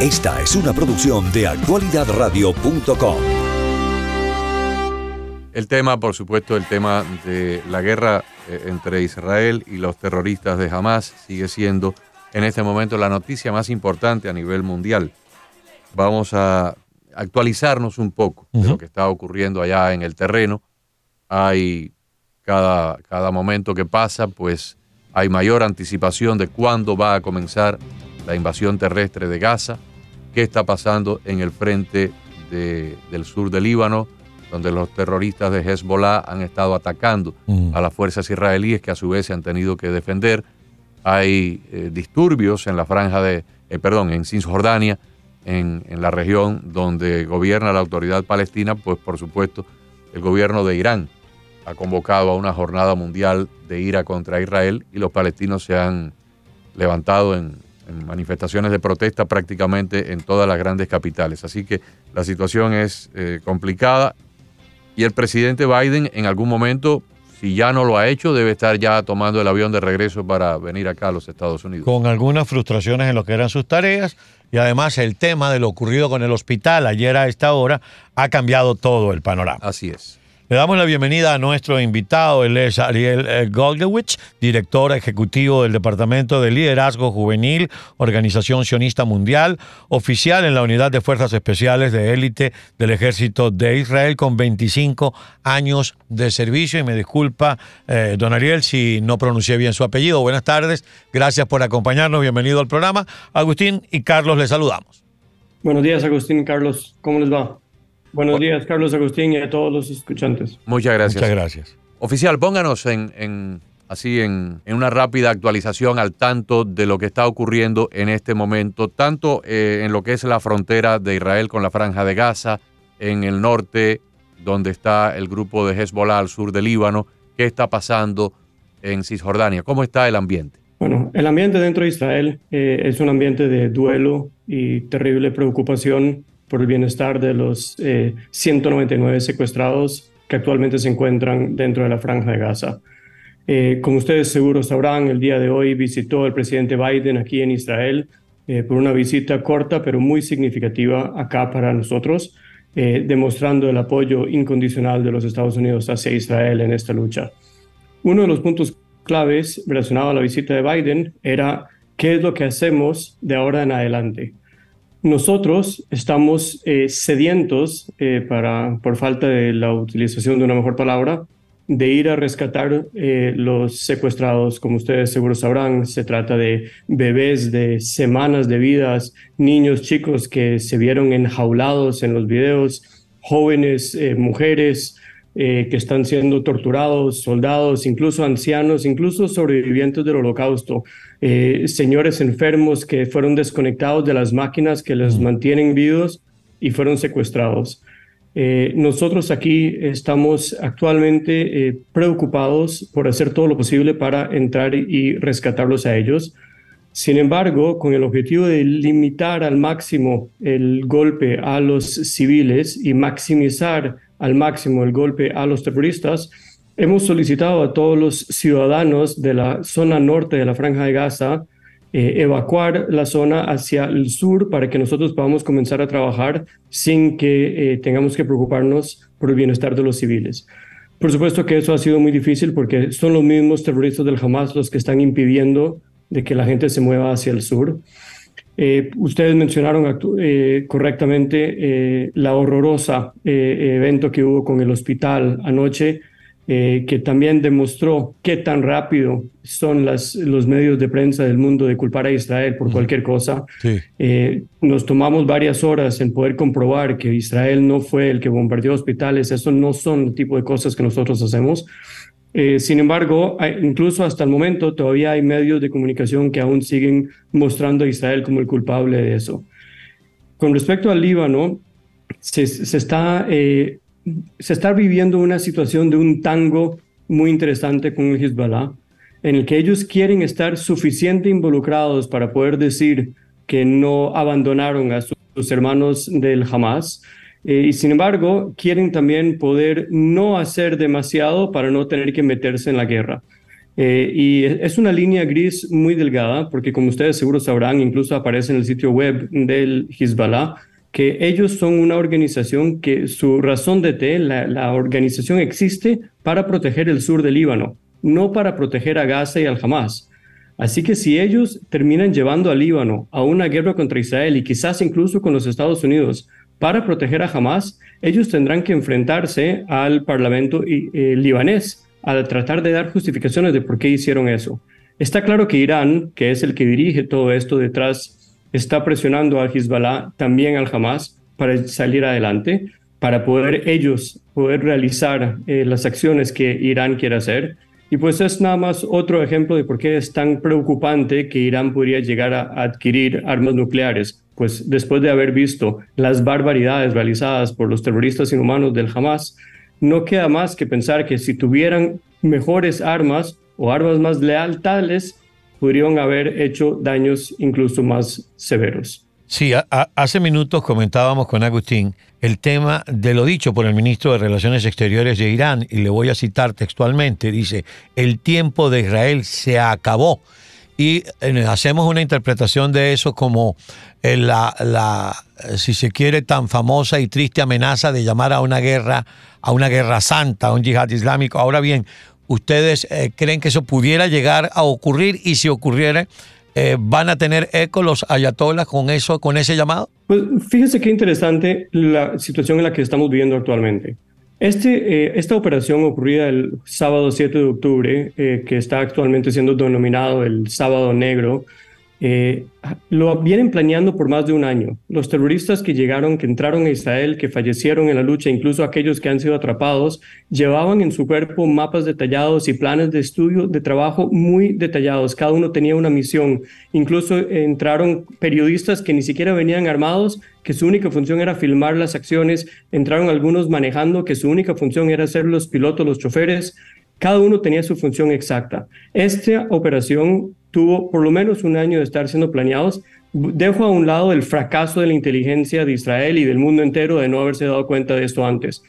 Esta es una producción de actualidadradio.com. El tema, por supuesto, el tema de la guerra eh, entre Israel y los terroristas de Hamas sigue siendo en este momento la noticia más importante a nivel mundial. Vamos a actualizarnos un poco de lo que está ocurriendo allá en el terreno. Hay cada, cada momento que pasa, pues hay mayor anticipación de cuándo va a comenzar la invasión terrestre de Gaza, qué está pasando en el frente del sur del Líbano, donde los terroristas de Hezbollah han estado atacando a las fuerzas israelíes que a su vez se han tenido que defender. Hay eh, disturbios en la franja de, eh, perdón, en Cisjordania, en, en la región donde gobierna la autoridad palestina, pues por supuesto el gobierno de Irán ha convocado a una jornada mundial de ira contra Israel y los palestinos se han levantado en, manifestaciones de protesta prácticamente en todas las grandes capitales. Así que la situación es eh, complicada y el presidente Biden en algún momento, si ya no lo ha hecho, debe estar ya tomando el avión de regreso para venir acá a los Estados Unidos. Con algunas frustraciones en lo que eran sus tareas y además el tema de lo ocurrido con el hospital ayer a esta hora ha cambiado todo el panorama. Así es. Le damos la bienvenida a nuestro invitado, él es Ariel eh, Goldewich, director ejecutivo del Departamento de Liderazgo Juvenil, Organización Sionista Mundial, oficial en la Unidad de Fuerzas Especiales de Élite del Ejército de Israel con 25 años de servicio. Y me disculpa, eh, don Ariel, si no pronuncié bien su apellido. Buenas tardes, gracias por acompañarnos, bienvenido al programa. Agustín y Carlos, les saludamos. Buenos días, Agustín y Carlos, ¿cómo les va? Buenos días, Carlos Agustín, y a todos los escuchantes. Muchas gracias. Muchas gracias. Oficial, pónganos en, así en, una rápida actualización al tanto de lo que está ocurriendo en este momento, tanto eh, en lo que es la frontera de Israel con la franja de Gaza, en el norte, donde está el grupo de Hezbollah al sur del Líbano, qué está pasando en Cisjordania, cómo está el ambiente. Bueno, el ambiente dentro de Israel eh, es un ambiente de duelo y terrible preocupación por el bienestar de los 199 eh, secuestrados que actualmente se encuentran dentro de la franja de Gaza. Eh, como ustedes seguro sabrán, el día de hoy visitó el presidente Biden aquí en Israel eh, por una visita corta pero muy significativa acá para nosotros, demostrando el apoyo incondicional de los Estados Unidos hacia Israel en esta lucha. Uno de los puntos claves relacionado a la visita de Biden era qué es lo que hacemos de ahora en adelante. Nosotros estamos eh, sedientos, eh, para, por falta de la utilización de una mejor palabra, de ir a rescatar eh, los secuestrados. Como ustedes seguro sabrán, se trata de bebés de semanas de vidas, niños chicos que se vieron enjaulados en los videos, jóvenes, mujeres, que están siendo torturados, soldados, incluso ancianos, incluso sobrevivientes del holocausto. Eh, señores enfermos que fueron desconectados de las máquinas que les mantienen vivos y fueron secuestrados. Eh, nosotros aquí estamos actualmente eh, preocupados por hacer todo lo posible para entrar y rescatarlos a ellos. Sin embargo, con el objetivo de limitar al máximo el golpe a los civiles y maximizar al máximo el golpe a los terroristas, hemos solicitado a todos los ciudadanos de la zona norte de la franja de Gaza eh, evacuar la zona hacia el sur para que nosotros podamos comenzar a trabajar sin que eh, tengamos que preocuparnos por el bienestar de los civiles. Por supuesto que eso ha sido muy difícil porque son los mismos terroristas del Hamas los que están impidiendo de que la gente se mueva hacia el sur. Eh, ustedes mencionaron correctamente la horrorosa evento que hubo con el hospital anoche eh, que también demostró qué tan rápido son las, los medios de prensa del mundo de culpar a Israel por cualquier cosa. Eh, nos tomamos varias horas en poder comprobar que Israel no fue el que bombardeó hospitales. Eso no son el tipo de cosas que nosotros hacemos. Eh, sin embargo, incluso hasta el momento todavía hay medios de comunicación que aún siguen mostrando a Israel como el culpable de eso. Con respecto al Líbano, se, se está se está viviendo una situación de un tango muy interesante con el Hezbollah, en el que ellos quieren estar suficiente involucrados para poder decir que no abandonaron a sus hermanos del Hamas, eh, y sin embargo quieren también poder no hacer demasiado para no tener que meterse en la guerra. Eh, y es una línea gris muy delgada, porque como ustedes seguro sabrán, incluso aparece en el sitio web del Hezbollah, que ellos son una organización que su razón de té, la, la organización existe para proteger el sur del Líbano, no para proteger a Gaza y al Hamas. Así que si ellos terminan llevando al Líbano a una guerra contra Israel y quizás incluso con los Estados Unidos para proteger a Hamas, ellos tendrán que enfrentarse al Parlamento eh, libanés a tratar de dar justificaciones de por qué hicieron eso. Está claro que Irán, que es el que dirige todo esto detrás, está presionando al Hezbollah, también al Hamas, para salir adelante, para poder ellos poder realizar eh, las acciones que Irán quiere hacer. Y pues es nada más otro ejemplo de por qué es tan preocupante que Irán podría llegar a adquirir armas nucleares, pues después de haber visto las barbaridades realizadas por los terroristas inhumanos del Hamas, no queda más que pensar que si tuvieran mejores armas o armas más lealtades, podrían haber hecho daños incluso más severos. Sí, hace minutos comentábamos con Agustín el tema de lo dicho por el ministro de Relaciones Exteriores de Irán, y le voy a citar textualmente, dice, el tiempo de Israel se acabó. Y eh, hacemos una interpretación de eso como eh, la, la, si se quiere, tan famosa y triste amenaza de llamar a una guerra, a una guerra santa, a un yihad islámico. Ahora bien, ¿ustedes eh, creen que eso pudiera llegar a ocurrir? Y si ocurriera, ¿van a tener eco los ayatolas con eso, con ese llamado? Pues fíjese qué interesante la situación en la que estamos viviendo actualmente. Este, eh, esta operación ocurrida el sábado 7 de octubre, eh, que está actualmente siendo denominado el Sábado Negro, eh, lo vienen planeando por más de un año. Los terroristas que llegaron, que entraron a Israel, que fallecieron en la lucha, incluso aquellos que han sido atrapados, llevaban en su cuerpo mapas detallados y planes de estudio, de trabajo muy detallados. Cada uno tenía una misión. Incluso entraron periodistas que ni siquiera venían armados, que su única función era filmar las acciones. Entraron algunos manejando, que su única función era ser los pilotos, los choferes. Cada uno tenía su función exacta. Esta operación tuvo por lo menos un año de estar siendo planeados. Dejo a un lado el fracaso de la inteligencia de Israel y del mundo entero de no haberse dado cuenta de esto antes.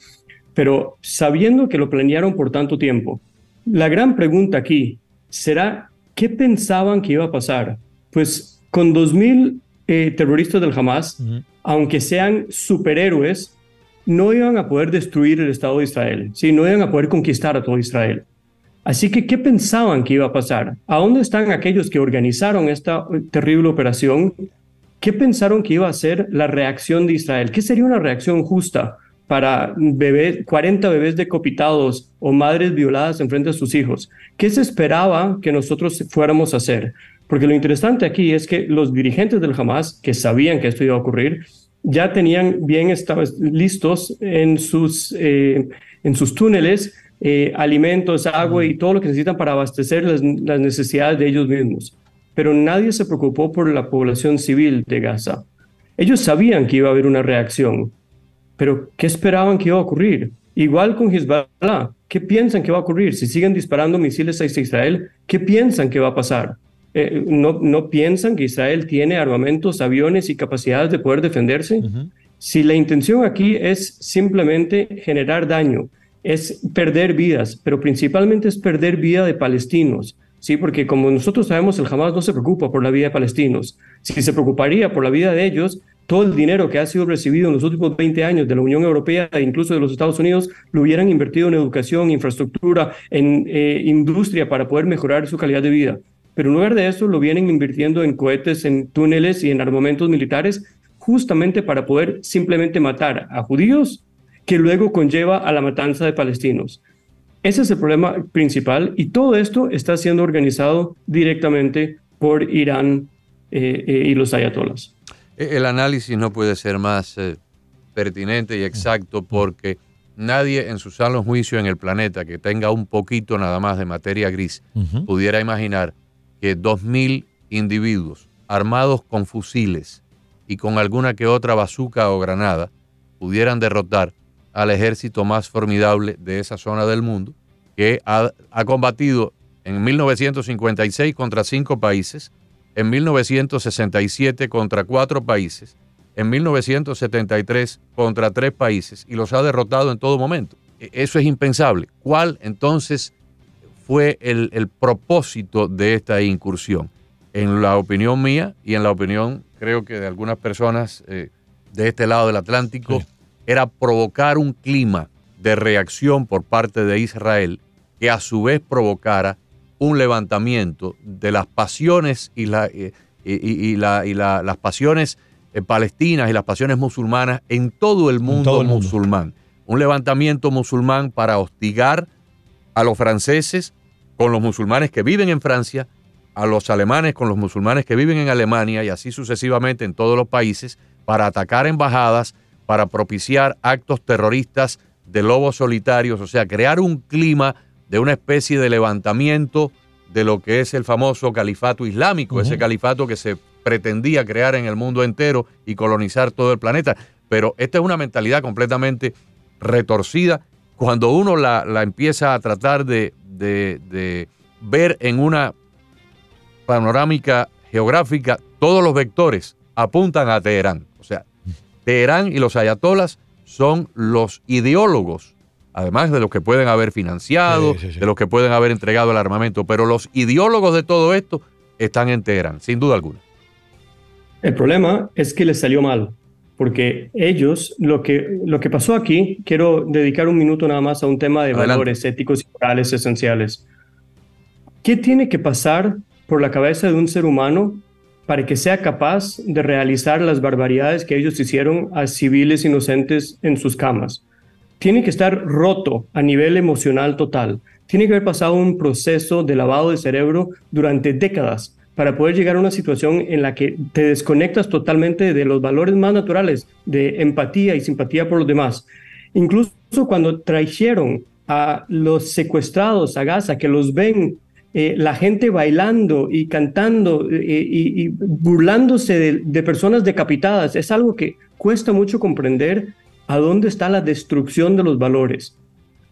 Pero sabiendo que lo planearon por tanto tiempo, la gran pregunta aquí será, ¿qué pensaban que iba a pasar? Pues con 2.000 eh, terroristas del Hamas, aunque sean superhéroes, no iban a poder destruir el Estado de Israel, ¿sí? no iban a poder conquistar a todo Israel. Así que, ¿qué pensaban que iba a pasar? ¿A dónde están aquellos que organizaron esta terrible operación? ¿Qué pensaron que iba a ser la reacción de Israel? ¿Qué sería una reacción justa para bebés, 40 bebés decapitados o madres violadas en frente a sus hijos? ¿Qué se esperaba que nosotros fuéramos a hacer? Porque lo interesante aquí es que los dirigentes del Hamas, que sabían que esto iba a ocurrir, ya tenían bien listos en sus, eh, en sus túneles eh, alimentos, agua y todo lo que necesitan para abastecer las, necesidades de ellos mismos. Pero nadie se preocupó por la población civil de Gaza. Ellos sabían que iba a haber una reacción, pero ¿qué esperaban que iba a ocurrir? Igual con Hezbollah, ¿qué piensan que va a ocurrir? Si siguen disparando misiles hacia Israel, ¿qué piensan que va a pasar? Eh, no, ¿No piensan que Israel tiene armamentos, aviones y capacidades de poder defenderse? Si la intención aquí es simplemente generar daño, es perder vidas, pero principalmente es perder vida de palestinos. Sí, porque como nosotros sabemos, el Hamas no se preocupa por la vida de palestinos. Si se preocuparía por la vida de ellos, todo el dinero que ha sido recibido en los últimos 20 años de la Unión Europea e incluso de los Estados Unidos lo hubieran invertido en educación, infraestructura, en eh, industria para poder mejorar su calidad de vida. Pero en lugar de eso lo vienen invirtiendo en cohetes, en túneles y en armamentos militares justamente para poder simplemente matar a judíos que luego conlleva a la matanza de palestinos. Ese es el problema principal y todo esto está siendo organizado directamente por Irán eh, eh, y los ayatolas. El análisis no puede ser más eh, pertinente y exacto porque nadie en su sano juicio en el planeta que tenga un poquito nada más de materia gris pudiera imaginar que 2.000 individuos armados con fusiles y con alguna que otra bazuca o granada pudieran derrotar al ejército más formidable de esa zona del mundo, que ha, combatido en 1956 contra cinco países, en 1967 contra cuatro países, en 1973 contra tres países y los ha derrotado en todo momento. E, eso es impensable. ¿Cuál entonces fue el, el propósito de esta incursión? En la opinión mía y en la opinión creo que de algunas personas eh, de este lado del Atlántico, era provocar un clima de reacción por parte de Israel que a su vez provocara un levantamiento de las pasiones y, la, y, y, la, y la, las pasiones eh, palestinas y las pasiones musulmanas en todo el mundo todo el mundo. musulmán. Un levantamiento musulmán para hostigar a los franceses con los musulmanes que viven en Francia, a los alemanes con los musulmanes que viven en Alemania y así sucesivamente en todos los países para atacar embajadas, para propiciar actos terroristas de lobos solitarios, o sea, crear un clima de una especie de levantamiento de lo que es el famoso califato islámico, uh -huh. ese califato que se pretendía crear en el mundo entero y colonizar todo el planeta. Pero esta es una mentalidad completamente retorcida cuando uno la, la empieza a tratar de, de, de, ver en una panorámica geográfica, todos los vectores apuntan a Teherán. O sea, Teherán y los ayatolas son los ideólogos, además de los que pueden haber financiado, sí, sí, sí. de los que pueden haber entregado el armamento, pero los ideólogos de todo esto están en Teherán, sin duda alguna. El problema es que les salió mal, porque ellos, lo que, lo que pasó aquí, quiero dedicar un minuto nada más a un tema de Adelante. valores éticos y morales esenciales. ¿Qué tiene que pasar por la cabeza de un ser humano para que sea capaz de realizar las barbaridades que ellos hicieron a civiles inocentes en sus camas? Tiene que estar roto a nivel emocional total. Tiene que haber pasado un proceso de lavado de cerebro durante décadas para poder llegar a una situación en la que te desconectas totalmente de los valores más naturales de empatía y simpatía por los demás. Incluso cuando trajeron a los secuestrados a Gaza, que los ven eh, la gente bailando y cantando eh, y, y, burlándose de, de personas decapitadas, es algo que cuesta mucho comprender a dónde está la destrucción de los valores.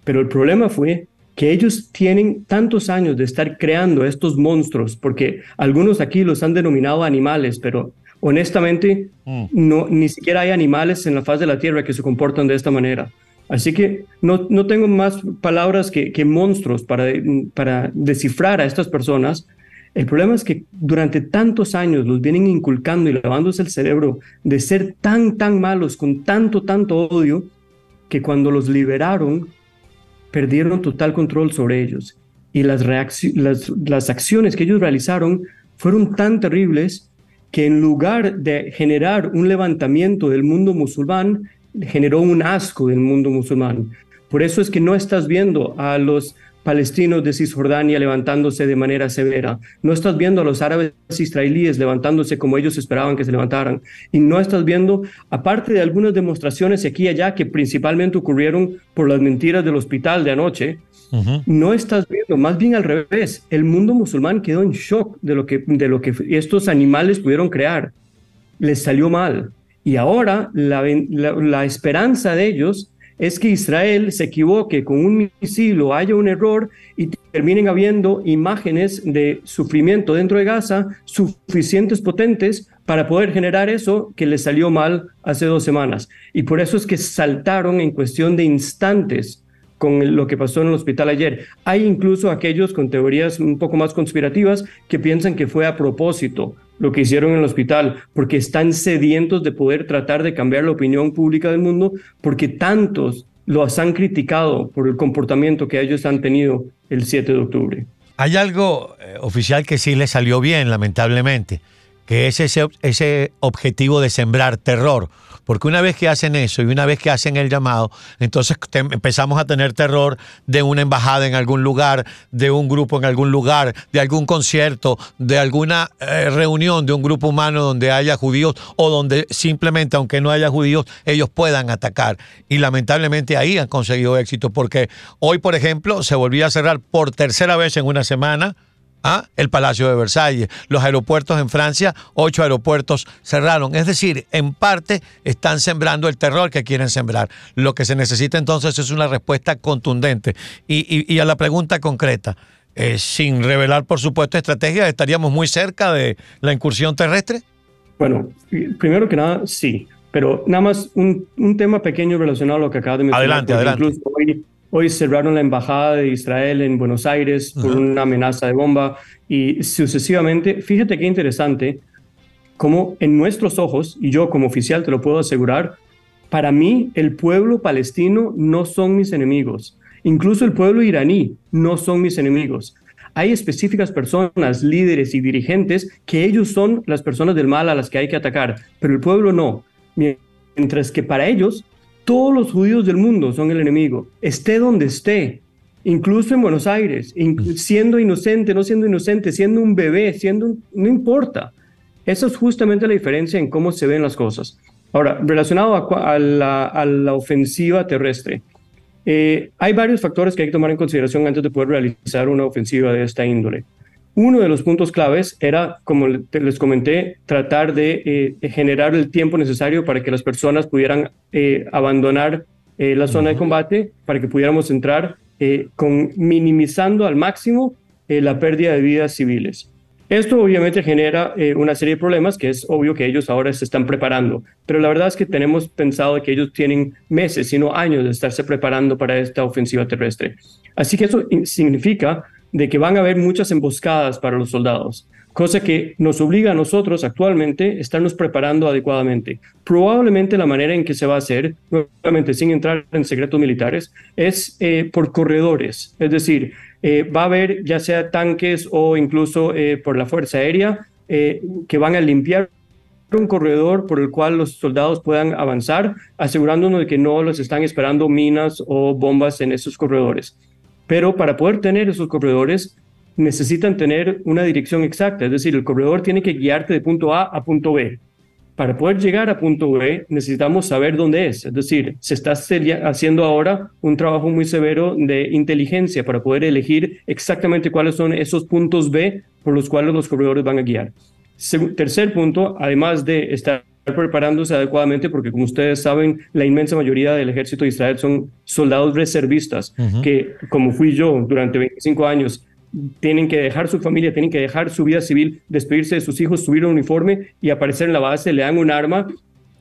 Pero el problema fue que ellos tienen tantos años de estar creando estos monstruos, porque algunos aquí los han denominado animales, pero honestamente mm. no, ni siquiera hay animales en la faz de la Tierra que se comportan de esta manera. Así que no, no tengo más palabras que, que monstruos para, para descifrar a estas personas. El problema es que durante tantos años los vienen inculcando y lavándose el cerebro de ser tan, tan malos, con tanto, tanto odio, que cuando los liberaron perdieron total control sobre ellos y las, las, las acciones que ellos realizaron fueron tan terribles que en lugar de generar un levantamiento del mundo musulmán, generó un asco del mundo musulmán. Por eso es que no estás viendo a los palestinos de Cisjordania levantándose de manera severa. No estás viendo a los árabes israelíes levantándose como ellos esperaban que se levantaran. Y no estás viendo, aparte de algunas demostraciones aquí y allá que principalmente ocurrieron por las mentiras del hospital de anoche, uh -huh. no estás viendo, más bien al revés, el mundo musulmán quedó en shock de lo que, de lo que estos animales pudieron crear. Les salió mal. Y ahora la, esperanza de ellos es que Israel se equivoque con un misil o haya un error y terminen habiendo imágenes de sufrimiento dentro de Gaza suficientes potentes para poder generar eso que les salió mal hace dos semanas. Y por eso es que saltaron en cuestión de instantes con lo que pasó en el hospital ayer. Hay incluso aquellos con teorías un poco más conspirativas que piensan que fue a propósito lo que hicieron en el hospital, porque están sedientos de poder tratar de cambiar la opinión pública del mundo, porque tantos los han criticado por el comportamiento que ellos han tenido el 7 de octubre. Hay algo eh, oficial que sí le salió bien, lamentablemente, que es ese, ese objetivo de sembrar terror. Porque una vez que hacen eso y una vez que hacen el llamado, entonces empezamos a tener terror de una embajada en algún lugar, de un grupo en algún lugar, de algún concierto, de alguna eh, reunión de un grupo humano donde haya judíos o donde simplemente, aunque no haya judíos, ellos puedan atacar. Y lamentablemente ahí han conseguido éxito porque hoy, por ejemplo, se volvía a cerrar por tercera vez en una semana ¿Ah? el Palacio de Versalles, los aeropuertos en Francia, ocho aeropuertos cerraron. Es decir, en parte están sembrando el terror que quieren sembrar. Lo que se necesita entonces es una respuesta contundente. Y, y, y a la pregunta concreta, eh, sin revelar, por supuesto, estrategias, ¿estaríamos muy cerca de la incursión terrestre? Bueno, primero que nada, sí. Pero nada más un, un tema pequeño relacionado a lo que acaba de mencionar. Adelante, adelante. Incluso hoy, Hoy cerraron la embajada de Israel en Buenos Aires por una amenaza de bomba y sucesivamente. Fíjate qué interesante, como en nuestros ojos, y yo como oficial te lo puedo asegurar, para mí el pueblo palestino no son mis enemigos. Incluso el pueblo iraní no son mis enemigos. Hay específicas personas, líderes y dirigentes que ellos son las personas del mal a las que hay que atacar, pero el pueblo no. Mientras que para ellos todos los judíos del mundo son el enemigo, esté donde esté, incluso en Buenos Aires, siendo inocente, no siendo inocente, siendo un bebé, siendo no importa. Esa es justamente la diferencia en cómo se ven las cosas. Ahora, relacionado a, la, ofensiva terrestre, eh, hay varios factores que hay que tomar en consideración antes de poder realizar una ofensiva de esta índole. Uno de los puntos claves era, como les comenté, tratar de eh, generar el tiempo necesario para que las personas pudieran eh, abandonar la zona de combate, para que pudiéramos entrar con minimizando al máximo la pérdida de vidas civiles. Esto obviamente genera eh, una serie de problemas que es obvio que ellos ahora se están preparando, pero la verdad es que tenemos pensado que ellos tienen meses, sino años de estarse preparando para esta ofensiva terrestre. Así que eso significa de que van a haber muchas emboscadas para los soldados, cosa que nos obliga a nosotros actualmente a estarnos preparando adecuadamente. Probablemente la manera en que se va a hacer, nuevamente sin entrar en secretos militares, es eh, por corredores, es decir, eh, va a haber ya sea tanques o incluso eh, por la Fuerza Aérea que van a limpiar un corredor por el cual los soldados puedan avanzar, asegurándonos de que no los están esperando minas o bombas en esos corredores. Pero para poder tener esos corredores necesitan tener una dirección exacta, es decir, el corredor tiene que guiarte de punto A a punto B para poder llegar a punto B necesitamos saber dónde es. Es decir, se está haciendo ahora un trabajo muy severo de inteligencia para poder elegir exactamente cuáles son esos puntos B por los cuales los corredores van a guiar. tercer punto, además de estar preparándose adecuadamente, porque como ustedes saben, la inmensa mayoría del ejército de Israel son soldados reservistas, que como fui yo durante 25 años, tienen que dejar su familia, tienen que dejar su vida civil, despedirse de sus hijos, subir un uniforme y aparecer en la base, le dan un arma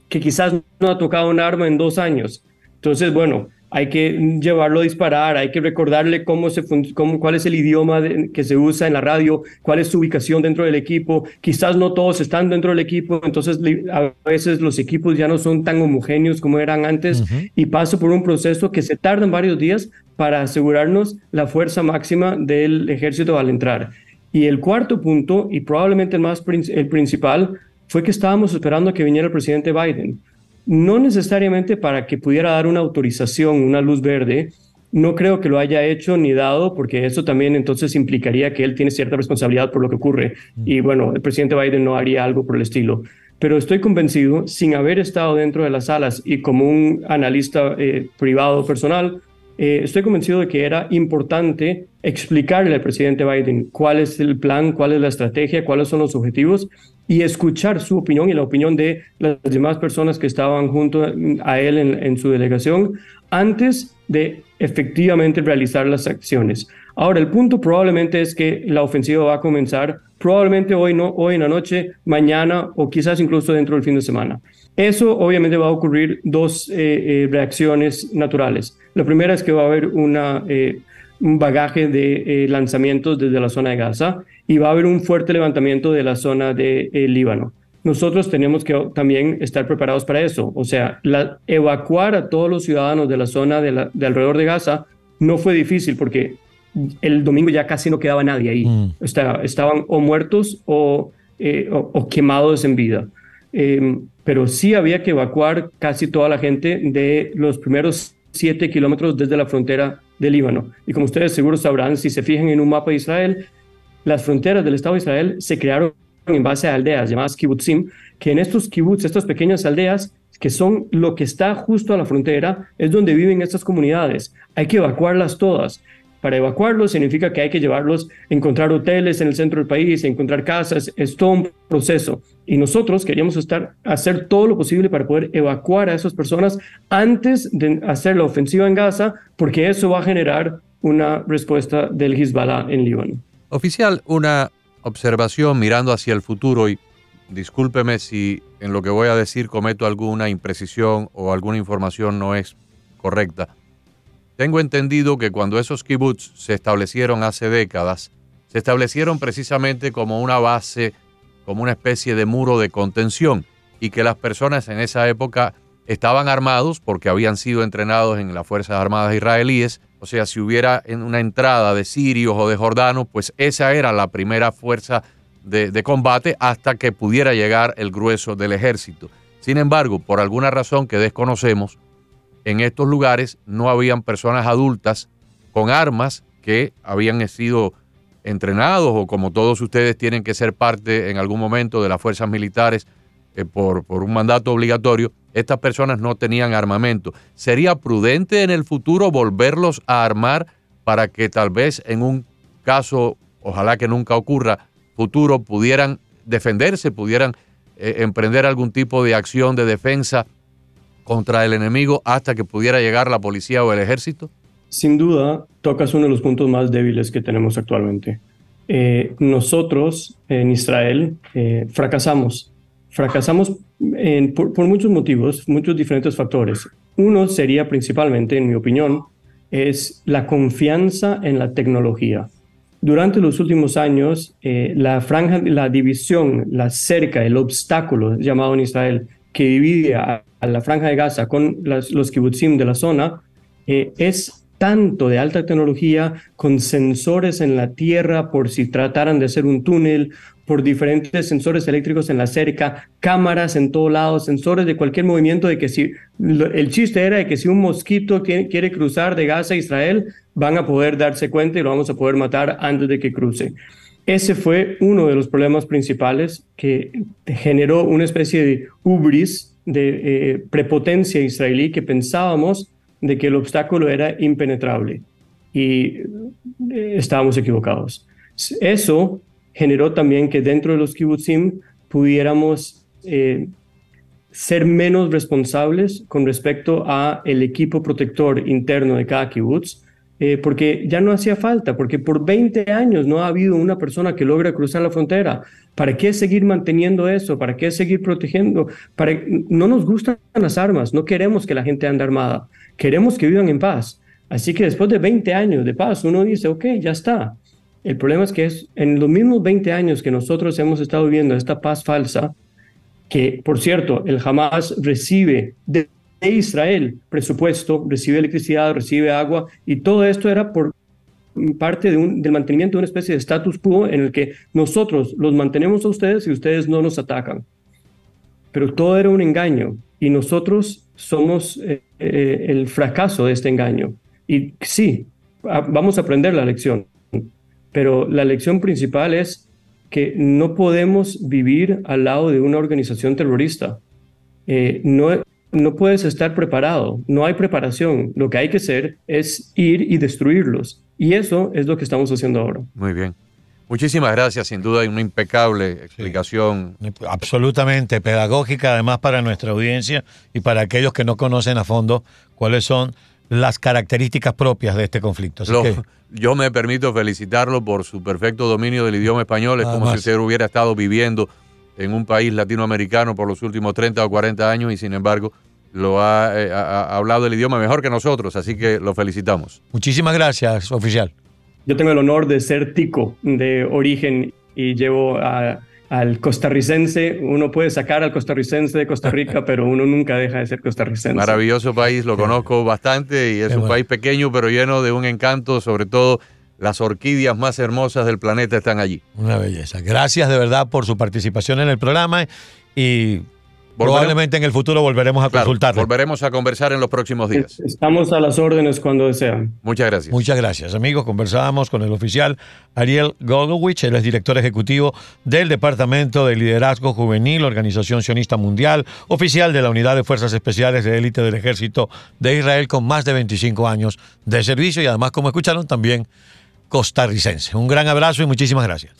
que quizás no ha tocado un arma en dos años. Entonces, bueno, hay que llevarlo a disparar, hay que recordarle cómo se, cómo, cuál es el idioma que se usa en la radio, cuál es su ubicación dentro del equipo. Quizás no todos están dentro del equipo, entonces a veces los equipos ya no son tan homogéneos como eran antes y paso por un proceso que se tarda varios días para asegurarnos la fuerza máxima del ejército al entrar. Y el cuarto punto, y probablemente el más el principal, fue que estábamos esperando a que viniera el presidente Biden no necesariamente para que pudiera dar una autorización, una luz verde, no creo que lo haya hecho ni dado, porque eso también entonces implicaría que él tiene cierta responsabilidad por lo que ocurre. Y bueno, el presidente Biden no haría algo por el estilo. Pero estoy convencido, sin haber estado dentro de las salas y como un analista eh, privado personal, eh, estoy convencido de que era importante explicarle al presidente Biden cuál es el plan, cuál es la estrategia, cuáles son los objetivos y escuchar su opinión y la opinión de las demás personas que estaban junto a él en, su delegación antes de efectivamente realizar las acciones. Ahora, el punto probablemente es que la ofensiva va a comenzar probablemente hoy, no, hoy en la noche, mañana o quizás incluso dentro del fin de semana. Eso obviamente va a ocurrir dos eh, eh, reacciones naturales. La primera es que va a haber eh, un bagaje de lanzamientos desde la zona de Gaza y va a haber un fuerte levantamiento de la zona de Líbano. Nosotros tenemos que también estar preparados para eso. O sea, evacuar a todos los ciudadanos de la zona de, alrededor de Gaza no fue difícil porque el domingo ya casi no quedaba nadie ahí. Mm. estaban o muertos o, o quemados en vida. Em, pero sí había que evacuar casi toda la gente de los primeros siete kilómetros desde la frontera del Líbano. Y como ustedes seguro sabrán, si se fijan en un mapa de Israel, las fronteras del Estado de Israel se crearon en base a aldeas llamadas kibbutzim, que en estos kibbutz, estas pequeñas aldeas, que son lo que está justo a la frontera, es donde viven estas comunidades. Hay que evacuarlas todas. Para evacuarlos significa que hay que llevarlos, encontrar hoteles en el centro del país, encontrar casas, es todo un proceso. Y nosotros queríamos estar, hacer todo lo posible para poder evacuar a esas personas antes de hacer la ofensiva en Gaza, porque eso va a generar una respuesta del Hezbollah en Líbano. Oficial, una observación mirando hacia el futuro y discúlpeme si en lo que voy a decir cometo alguna imprecisión o alguna información no es correcta. Tengo entendido que cuando esos kibbutz se establecieron hace décadas, se establecieron precisamente como una base, como una especie de muro de contención, y que las personas en esa época estaban armados porque habían sido entrenados en las Fuerzas Armadas israelíes. O sea, si hubiera una entrada de sirios o de jordanos, pues esa era la primera fuerza de, de, combate hasta que pudiera llegar el grueso del ejército. Sin embargo, por alguna razón que desconocemos, en estos lugares no habían personas adultas con armas que habían sido entrenados o como todos ustedes tienen que ser parte en algún momento de las fuerzas militares eh, por, por un mandato obligatorio, estas personas no tenían armamento. ¿Sería prudente en el futuro volverlos a armar para que tal vez en un caso, ojalá que nunca ocurra, futuro pudieran defenderse, pudieran eh, emprender algún tipo de acción de defensa contra el enemigo hasta que pudiera llegar la policía o el ejército? Sin duda, tocas uno de los puntos más débiles que tenemos actualmente. Eh, nosotros en Israel eh, fracasamos. Fracasamos por, muchos motivos, muchos diferentes factores. Uno sería principalmente, en mi opinión, es la confianza en la tecnología. Durante los últimos años, eh, la franja, la división, la cerca, el obstáculo llamado en Israel que divide a, a la franja de Gaza con los kibbutzim de la zona eh, es tanto de alta tecnología con sensores en la tierra por si trataran de hacer un túnel, por diferentes sensores eléctricos en la cerca, cámaras en todos lados, sensores de cualquier movimiento de que si el chiste era de que si un mosquito quiere, quiere cruzar de Gaza a Israel, van a poder darse cuenta y lo vamos a poder matar antes de que cruce. Ese fue uno de los problemas principales que generó una especie de ubris, de eh, prepotencia israelí, que pensábamos de que el obstáculo era impenetrable y eh, estábamos equivocados. Eso generó también que dentro de los kibbutzim pudiéramos eh, ser menos responsables con respecto a el equipo protector interno de cada kibbutz, eh, porque ya no hacía falta, porque por 20 años no ha habido una persona que logre cruzar la frontera. ¿Para qué seguir manteniendo eso? ¿Para qué seguir protegiendo? Para... No nos gustan las armas, no queremos que la gente ande armada, queremos que vivan en paz. Así que después de 20 años de paz, uno dice, ok, ya está. El problema es que es en los mismos 20 años que nosotros hemos estado viviendo esta paz falsa, que por cierto, el Hamas recibe de Israel presupuesto, recibe electricidad, recibe agua, y todo esto era por parte de un, del mantenimiento de una especie de status quo en el que nosotros los mantenemos a ustedes y ustedes no nos atacan. Pero todo era un engaño y nosotros somos eh, eh, el fracaso de este engaño. Y sí, vamos a aprender la lección, pero la lección principal es que no podemos vivir al lado de una organización terrorista. Eh, no, no puedes estar preparado, no hay preparación. Lo que hay que hacer es ir y destruirlos. Y eso es lo que estamos haciendo ahora. Muy bien. Muchísimas gracias, sin duda hay una impecable explicación. Sí, absolutamente pedagógica, además para nuestra audiencia y para aquellos que no conocen a fondo cuáles son las características propias de este conflicto. Lo, que... Yo me permito felicitarlo por su perfecto dominio del idioma español. Es como si usted hubiera estado viviendo en un país latinoamericano por los últimos 30 o 40 años y sin embargo lo ha, eh, ha, ha, hablado el idioma mejor que nosotros, así que lo felicitamos. Muchísimas gracias, oficial. Yo tengo el honor de ser tico de origen y llevo a, al costarricense. Uno puede sacar al costarricense de Costa Rica, pero uno nunca deja de ser costarricense. Maravilloso país, lo conozco bastante y es Qué un bueno. país pequeño pero lleno de un encanto, sobre todo las orquídeas más hermosas del planeta están allí. Una belleza. Gracias de verdad por su participación en el programa y probablemente en el futuro volveremos a claro, consultarle. Volveremos a conversar en los próximos días. Estamos a las órdenes cuando desean. Muchas gracias. Muchas gracias, amigos. Conversábamos con el oficial Ariel Gogowicz, él es director ejecutivo del Departamento de Liderazgo Juvenil, Organización Sionista Mundial, oficial de la Unidad de Fuerzas Especiales de Élite del Ejército de Israel con más de 25 años de servicio y además, como escucharon, también costarricense. Un gran abrazo y muchísimas gracias.